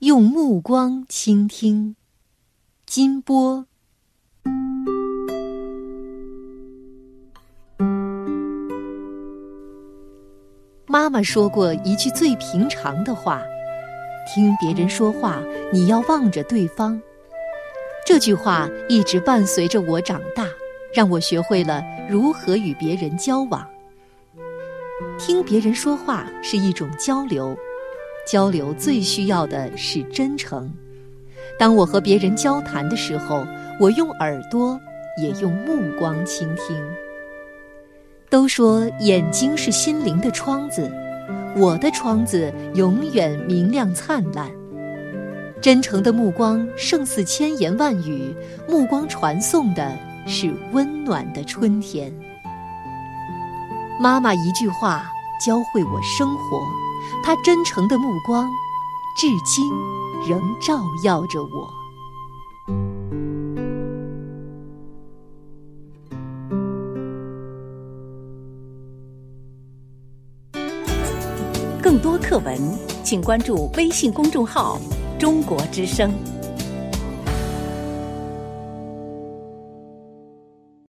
用目光倾听，金波。妈妈说过一句最平常的话：“听别人说话，你要望着对方。”这句话一直伴随着我长大，让我学会了如何与别人交往。听别人说话是一种交流，交流最需要的是真诚。当我和别人交谈的时候，我用耳朵，也用目光倾听。都说眼睛是心灵的窗子，我的窗子永远明亮灿烂。真诚的目光胜似千言万语，目光传送的是温暖的春天。妈妈一句话教会我生活，他真诚的目光，至今仍照耀着我。更多课文，请关注微信公众号。中国之声。